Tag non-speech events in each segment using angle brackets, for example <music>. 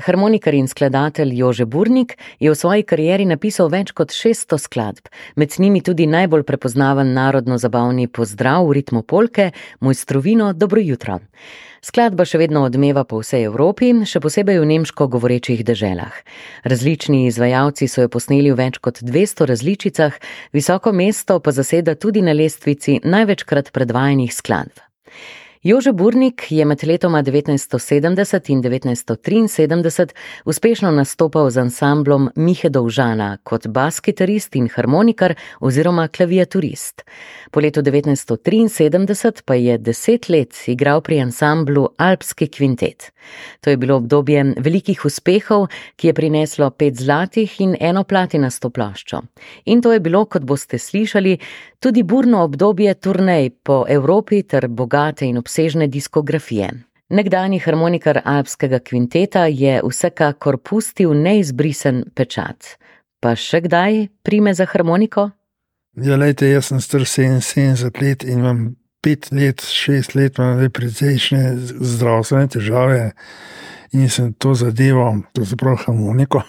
Harmonikar in skladatelj Jože Burnik je v svoji karieri napisal več kot 600 skladb, med njimi tudi najbolj prepoznaven narodno-zabavni pozdrav v ritmu polke, mojstrovino Dobro jutro. Skladba še vedno odmeva po vsej Evropi, še posebej v nemško govorečih deželah. Različni izvajalci so jo posneli v več kot 200 različicah, visoko mesto pa zaseda tudi na lestvici največkrat predvajanih skladb. Jože Burnik je med letoma 1970 in 1973 uspešno nastopal z ansamblom Mihe Dovžana kot bas-kitarist in harmonikar oziroma klaviaturist. Po letu 1973 pa je deset let igral pri ansamblu Alpski kvintet. To je bilo obdobje velikih uspehov, ki je prineslo pet zlatih in eno platinasto ploščo. In to je bilo, kot boste slišali, tudi burno obdobje turnej po Evropi ter bogate in obsežne diskografije. Nekdani harmonikar Alpskega kvinteta je vsekakor pustil neizbrisen pečat. Pa še kdaj prime za harmoniko? Ja, lejte, jaz sem star 77 let in imam pet let, šest let, imam precejšnje zdravstvene težave in sem to zadevo, to se pravi harmoniko,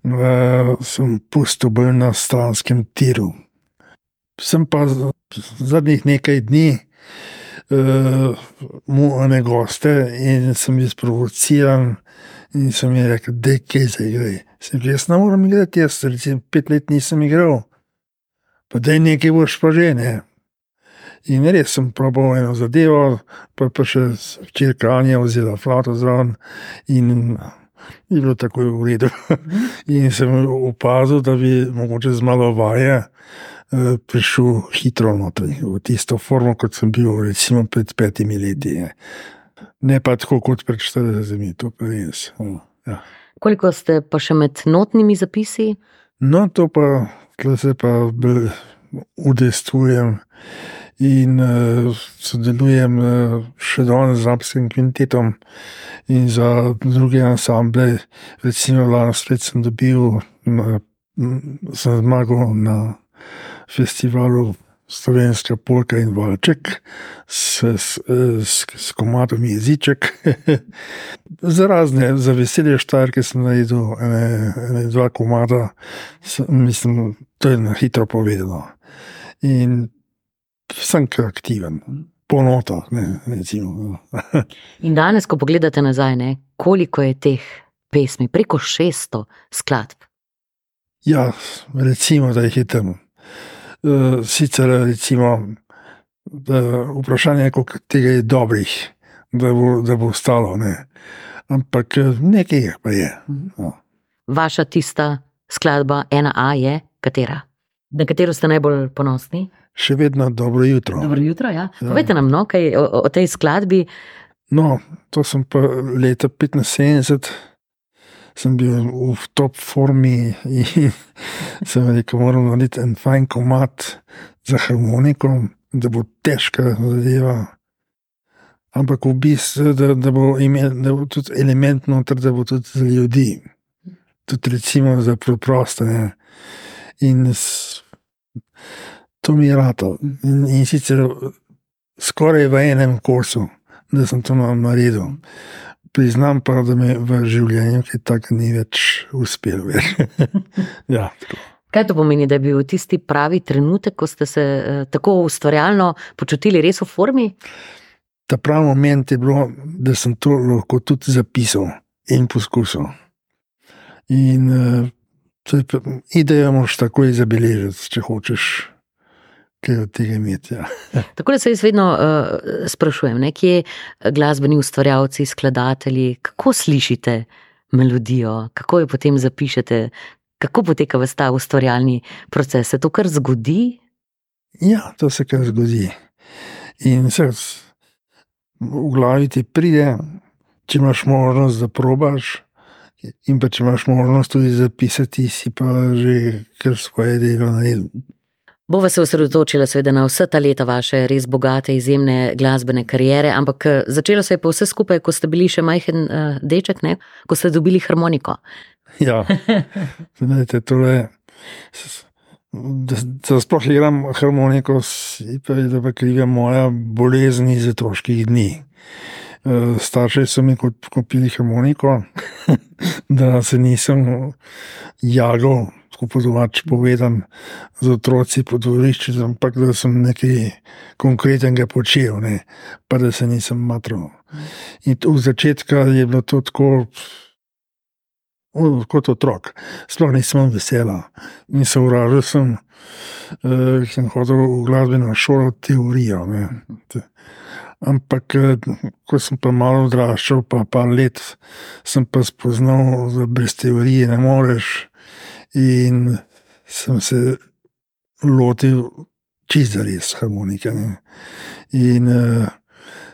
<laughs> sem pustil bolj na stranskem tiru. Sem pa zadnjih nekaj dni uh, mu ene goste in sem jih sprovociral. In sem jim rekel, da je kaj za igre. Sem rekel, jaz ne morem igrati, jaz recimo pet let nisem igral, pa da je nekaj boš pa že ne. In res sem probal eno zadevo, pa, pa še črka Anja vzela flato zraven in je bilo tako v redu. in sem opazil, da bi mogoče z malo vaje prišel hitro noter, v tisto formo, kot sem bil recimo pred petimi leti. Ne, ne pa tako kot pred 40 leti, to pa res. Ja. Koliko ste pa še med notnimi zapisi? No, to pa, se pa udejstvujem in uh, sodelujem uh, še danes z Apskim kvintetom in za druge ansamble. Recimo, lani spet sem dobil, uh, sem zmagal na festivalu Slovenska polka in valček, s, s, s, s komadom jeziček. <laughs> za razne, za veselje štarke sem najdel ene, ene dva komada, mislim, to je na hitro povedano. In sem aktiven. Po notah, ne, recimo. No. <laughs> in danes, ko pogledate nazaj, ne, koliko je teh pesmi, preko 600 skladb. Ja, recimo, da jih je tam. Eh, sicer recimo, vprašanje je, koliko tega je dobrih, da bo, da bo ostalo. Ne. Ampak eh, nekaj pa je. No. Vaša tista skladba, ena A, je katera? Na katero ste najbolj ponosni? Še vedno dobro jutro. Dobro jutro ja. Ja. Povejte nam no, kaj o, o tej skladbi. No, to sem pa leta 75 sem bil v top formi in <laughs> sem rekel, moram narediti en fajn komat za harmoniko, da bo težka zadeva. Ampak v bistvu, da, da, bo imel, da bo tudi element noter, da bo tudi za ljudi, tudi recimo za preproste. Ne. In s, to mi je rado. In, in sicer skoraj v enem kursu, da sem to naredil. Priznam pa, da mi v življenju kaj takega ni več uspelo. <laughs> ja, kaj to pomeni, da je bil tisti pravi trenutek, ko ste se eh, tako ustvarjalno počutili res v formi? Ta pravi moment je bilo, da sem to lahko tudi zapisal in poskusil. In uh, idejo moš takoj zabeležiti, če hočeš kaj od tega imeti. Ja. <laughs> Tako da se jaz vedno uh, sprašujem, kje glasbeni ustvarjalci, skladatelji, kako slišite melodijo, kako jo potem zapišete, kako poteka vse ta ustvarjalni proces. Se to kar zgodi? Ja, to se kar zgodi. In se v glavi ti pride, če imaš možnost, da probaš. In pa če imaš možnost tudi zapisati, si pa že kar svoje delo naredil. Bova se osredotočila seveda na vse ta leta vaše res bogate, izjemne glasbene karijere, ampak eh, začelo se je pa vse skupaj, ko ste bili še majhen uh, deček, ne? ko ste dobili harmoniko. Ja, <laughs> znajte, tole, da, da sploh igram harmoniko, pa je da pa kriva moja bolezen iz otroških dni. Starši so mi kupili harmoniko, <laughs> da se nisem jagal, tako podobač povedan, z otroci po dvorišču, ampak da sem nekaj konkretnega počel, ne, pa da se nisem matral. In v začetku je bilo to tako. Kot otrok, sploh nisem vesela. In se uražal sem, uh, sem hodil v glasbeno šolo, teorijo. Ne. Ampak, ko sem pa malo odraščal, pa pa let, sem pa spoznal, da brez teorije ne moreš. In sem se lotil čisto res harmonike. Ne. In uh,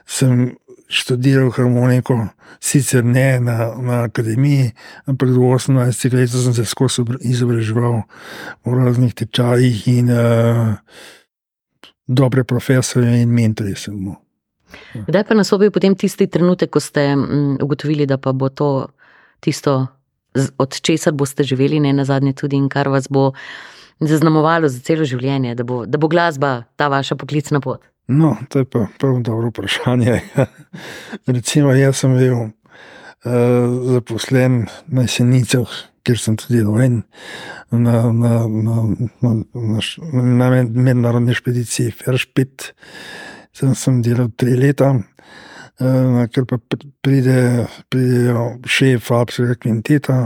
sem študiral harmoniko, sicer ne na, na akademiji, ampak do 18 let sem se skozi izobraževal v raznih tečajih in uh, dobre profesorje in mentorje sem imel. Kdaj pa nas obijo potem tisti trenutek, ko ste ugotovili, da pa bo to tisto, od česar boste živeli, ne na zadnje tudi in kar vas bo zaznamovalo za celo življenje, da bo, da bo glasba ta vaša poklicna pot? No, to je pa prvo dobro vprašanje. <laughs> Recimo, jaz sem bil uh, zaposlen na Senicah, kjer sem tudi rojen, na, na, na, na, na, na mednarodni špediciji Feršpit sem, sem delal tri leta, uh, ker pa pride, pridejo šef Apsega kvinteta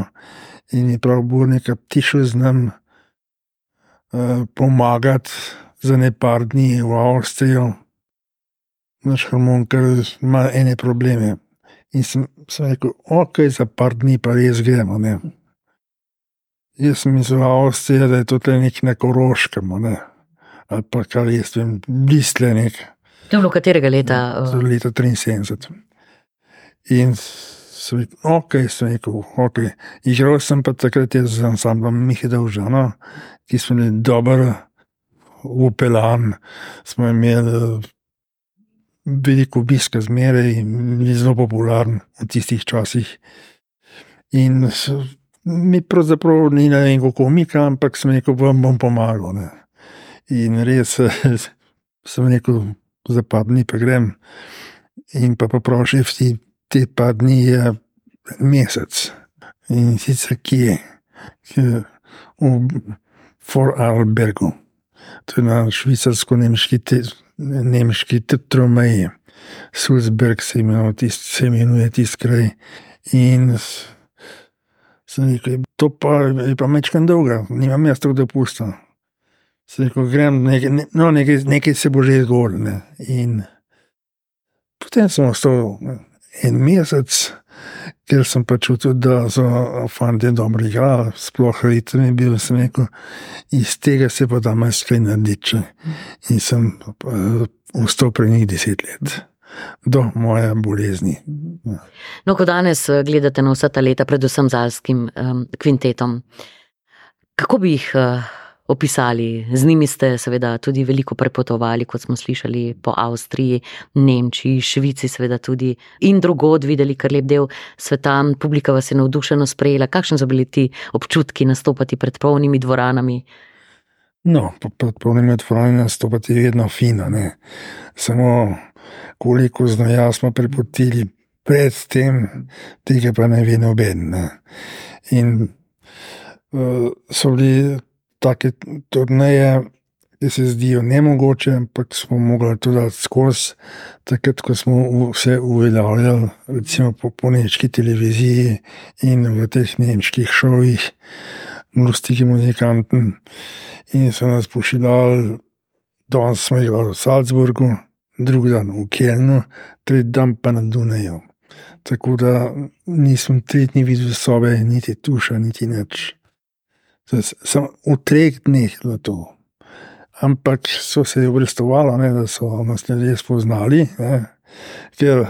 in je prav Burnika tišel z nam uh, pomagati za ne par dni v Avstrijo, naš harmonikar ima ene probleme. In sem, sem rekel, ok, za par dni pa res gremo. Ne. Jaz sem mislil, Avstrija, da je to nek nekoroškem, ne. ali pa kar jaz vem, blistle nekaj. To je bilo katerega leta? Z leta 73. In sem rekel, ok, sem rekel, ok. Igral sem pa takrat z ansamblom Mihida Užana, ki smo bili dobro upeljan, smo imeli veliko obiska zmeraj in bili zelo popularni v tistih časih. In mi pravzaprav ni na vem, kako umika, ampak sem rekel, vam bom pomagal. Ne. In res <laughs> sem rekel, za pa dni pa grem. In pa poprošam, ti te pa dni je mesec. In sicer kje? V Forarlbergu, to je na švicarsko-nemški nemški tetromeji, Sulzberg se tisti, se imenuje tisti kraj. In sem rekel, to pa je pa mečkan dolga, nimam mesta v dopustu. Se rekel, grem, nekaj, ne, no, nekaj, nekaj se bo že zgodilo. In potem sem ostal en mesec, ker sem pa čutil, da so fanti dobro igrali, sploh ritem je bil, sem rekel, iz tega se pa da marsikaj narediti. In sem ostal pri njih deset let. Do moje bolezni. No, ko danes gledate na vsa ta leta, predvsem z alskim um, kvintetom, kako bi jih uh, opisali. Z njimi ste seveda tudi veliko prepotovali, kot smo slišali po Avstriji, Nemčiji, Švici, seveda tudi in drugod videli kar lep del sveta. Publika vas je navdušeno sprejela. Kakšni so bili ti občutki nastopati pred polnimi dvoranami? No, pred polnimi dvoranami nastopati je vedno fino. Ne? Samo koliko znaja smo prepotili predtem, tega pa ne ve noben. Ne? In uh, so bili take turneje, ki se zdijo nemogoče, ampak smo mogli to dati skozi. Takrat, ko smo vse uveljavljali, recimo po, po nemški televiziji in v teh nemških šovih, mlustiki muzikanti, in so nas pošiljali, danes smo igrali v Salzburgu, drugi dan v Kelnu, tretji dan pa na Dunaju. Tako da nisem tri dni videl sobe, niti tuša, niti nič. Sem v treh dneh na to. Ampak so se obrestovali, da so nas ljudje spoznali, ne? ker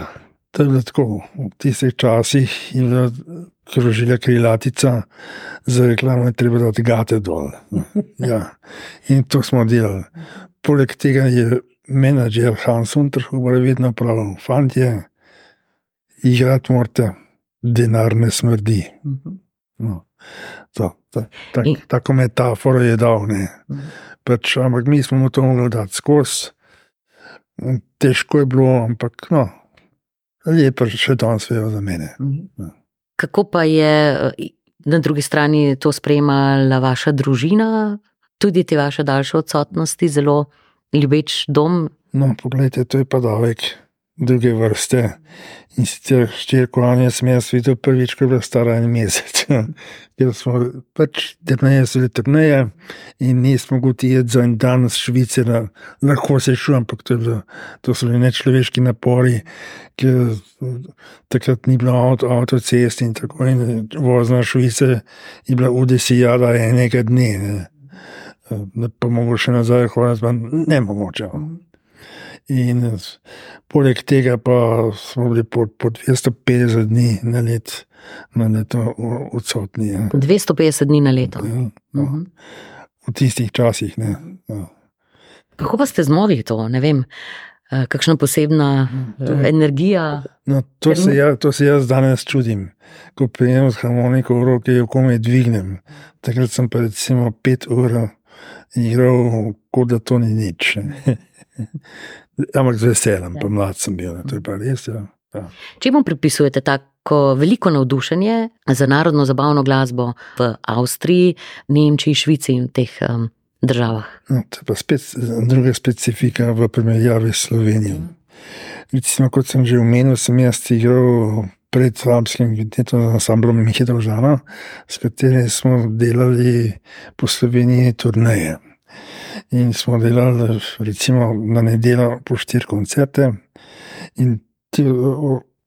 to je bilo tako. V tistih časih je bila krožila krilatica za reklamo, da je treba dati gate dol. Ja. In to smo delali. Poleg tega je menedžer Hans Unterhuber vedno pravil: Fantje, igrati morate, denar ne smrdi. No. To, to, tak, In... Tako metaforo je dal. Pač, ampak mi smo to mogli dati skozi. Težko je bilo, ampak no, lepo še danes vejo za mene. Ja. Kako pa je eh, na drugi strani to sprejemala vaša družina, tudi te vaše daljše odsotnosti, zelo ljubeč dom? No, poglejte, to je pa davek druge vrste. In sicer ščirko Anja sem jaz videl prvič, ko je bila stara en mesec. <laughs> Ker smo pač trneje, zelo trneje in nismo mogli iti za en dan z Švice, na, lahko se šel, ampak to, bilo, to so bili nečloveški napori, ker takrat ni bilo avto, avtocest in tako in vozna Švice je bila udesijala enega dne. Ne, pa mogo še nazaj pa ne mogoče. In poleg tega pa smo bili po, po 250 dni na let, na leto odsotni. Ja. 250 dni na leto. Ja, no. Mhm. V tistih časih. Ne, ja. Kako pa ste zmogli to? Ne vem, eh, kakšna posebna To eh, energija. No, to, se jaz, to se jaz danes čudim. Ko prijem z harmoniko v roke, jo komaj dvignem. Takrat sem pa recimo pet ur igral, kot da to ni nič. <laughs> Ampak z veseljem, pa mlad sem bil, ne, to je pa res. Ja. Ja. Čemu pripisujete tako veliko navdušenje za narodno zabavno glasbo v Avstriji, Nemčiji, Švici in teh um, državah? No, to je pa spet druga specifika v primerjavi s Slovenijo. Recimo, kot sem že omenil, sem jaz igral pred Alpskim kvintetom z ansamblom Mihe Dovžana, s katerim smo delali po Sloveniji turneje. In smo delali, recimo, na nedeljo po štiri koncerte, in ti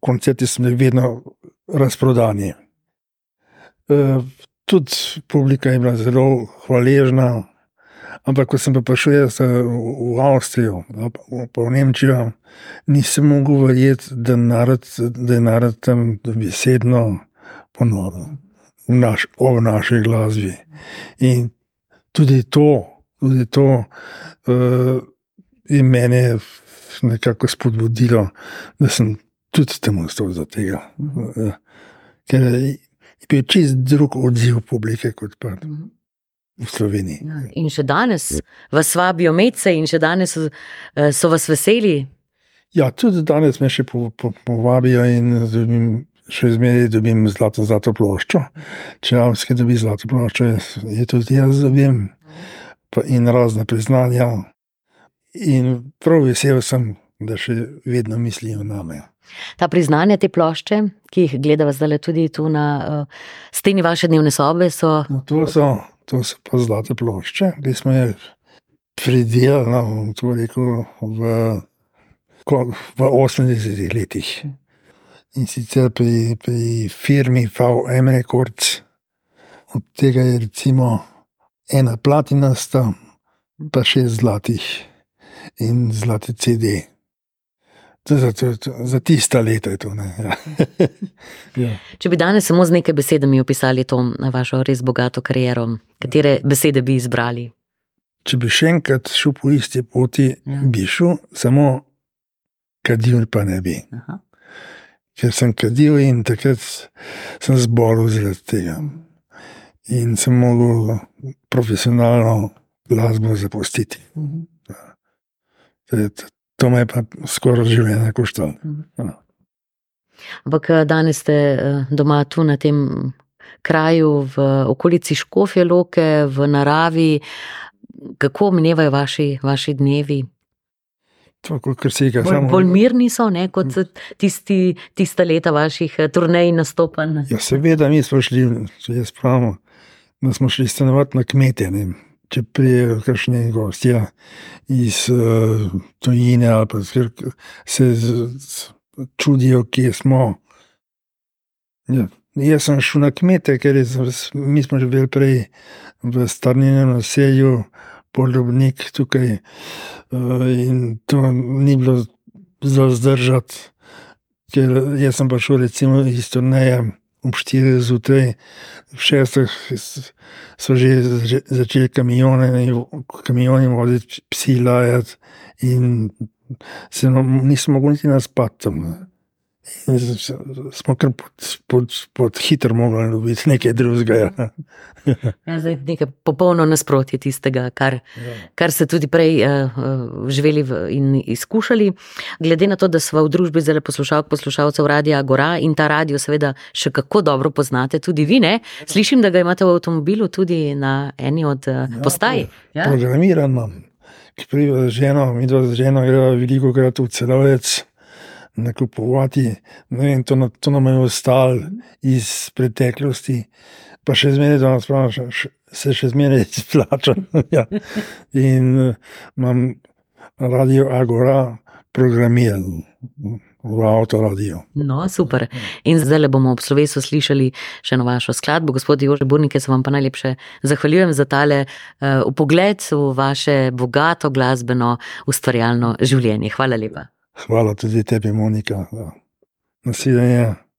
koncerti so bili vedno razprodani. E, tudi publika je bila zelo hvaležna, ampak ko sem pa prišel jaz eh, v, v Avstrijo, ali pa, v Nemčijo, nisem mogel verjeti, da, narod, da je narod tam besedno ponoren v, naš, o naši glasbi. In tudi to, tudi to uh, je mene nekako spodbudilo, da sem tudi temu stal za tega. Uh, ker je bil čist drug odziv publike kot pa v Sloveniji. In še danes vas vabijo medse, in še danes so, eh, so vas veseli. Ja, tudi danes me še po, po, povabijo in dobim, še zmeraj dobim zlato, zlato ploščo. Če avski dobi zlato ploščo, je, tudi jaz dobim. Pa in razne priznanja. In prav vesel sem, da še vedno mislijo na me. Ta priznanja, te plošče, ki jih gledava zdaj tudi tu na uh, steni vaše dnevne sobe, so No, to, so, to so pa zlate plošče, ki smo jih pridelali, no, rekel, v, v 80-ih letih. In sicer pri, pri firmi VM Records, od tega je recimo ena platinasta, pa šest zlatih in zlati CD. To za, to, to, za tista leta je to. ne, Ja. <laughs> ja. Če bi danes samo z nekaj besedami opisali to vašo res bogato kariero, katere besede bi izbrali? Če bi še enkrat šel po isti poti, Ja. bi šel, samo kadil pa ne bi. Aha. Ker sem kadil in takrat sem zbolel zaradi tega. In sem mogel profesionalno glasbo zapustiti. To, je- to me je pa skoraj življenje koštalo. Ja. Ampak eh, danes ste eh, doma tu na tem kraju, v okolici Škofje Loke, v naravi. Kako minevajo vaši, vaši dnevi? To, kar se je Bolj, samo. bolj mirni so, ne, kot tisti, tista leta vaših eh, turnej in nastopanj. Ja, seveda, mi smo šli, če jaz pravim, da smo šli stanovati na kmete. Ne. Če prijejo kakšni gostje iz uh, tujine ali pa skr- se z, z, čudijo, kje smo. Ja. Jaz sem šel na kmete, ker je, mi smo živeli prej v starnjenem naselju, poljubnik tukaj uh, in to ni bilo za zdržati. Ker sem pa šel recimo iz turneja ob 4 zjutraj, v 6 so že začeli kamione, kamioni voziti, psi lajati in se no, nisem mogel niti naspati tam. In smo kar pod, pod, pod hitro mogli dobiti nekaj drugega. Ja. Ja, zdaj nekaj popolno nasprotje tistega, kar, kar ste tudi prej uh, živeli in izkušali. Glede na to, da smo v družbi zelo poslušalk, poslušalcev Radia Gora in ta radio seveda še kako dobro poznate, tudi vi ne. Slišim, da ga imate v avtomobilu tudi na eni od uh, postaj. Ja? Programiran imam, ki pride z ženo, mi dva z ženo greva veliko krat v celovec. Nakupovati, vem, to, na- to nam je ostalo iz preteklosti, pa še zmeraj, da nas pravi, se še zmeraj <laughs> izplača. ja. In eh, imam radio Agora programiran v avtoradio. No, super. In zdaj bomo ob slovesu slišali še eno vašo skladbo. Gospod Jože Burnike, se vam pa najlepše zahvaljujem za tale uh, upogled v vaše bogato glasbeno ustvarjalno življenje. Hvala lepa. Hvala tudi tebi, Monika. Nasvidenje.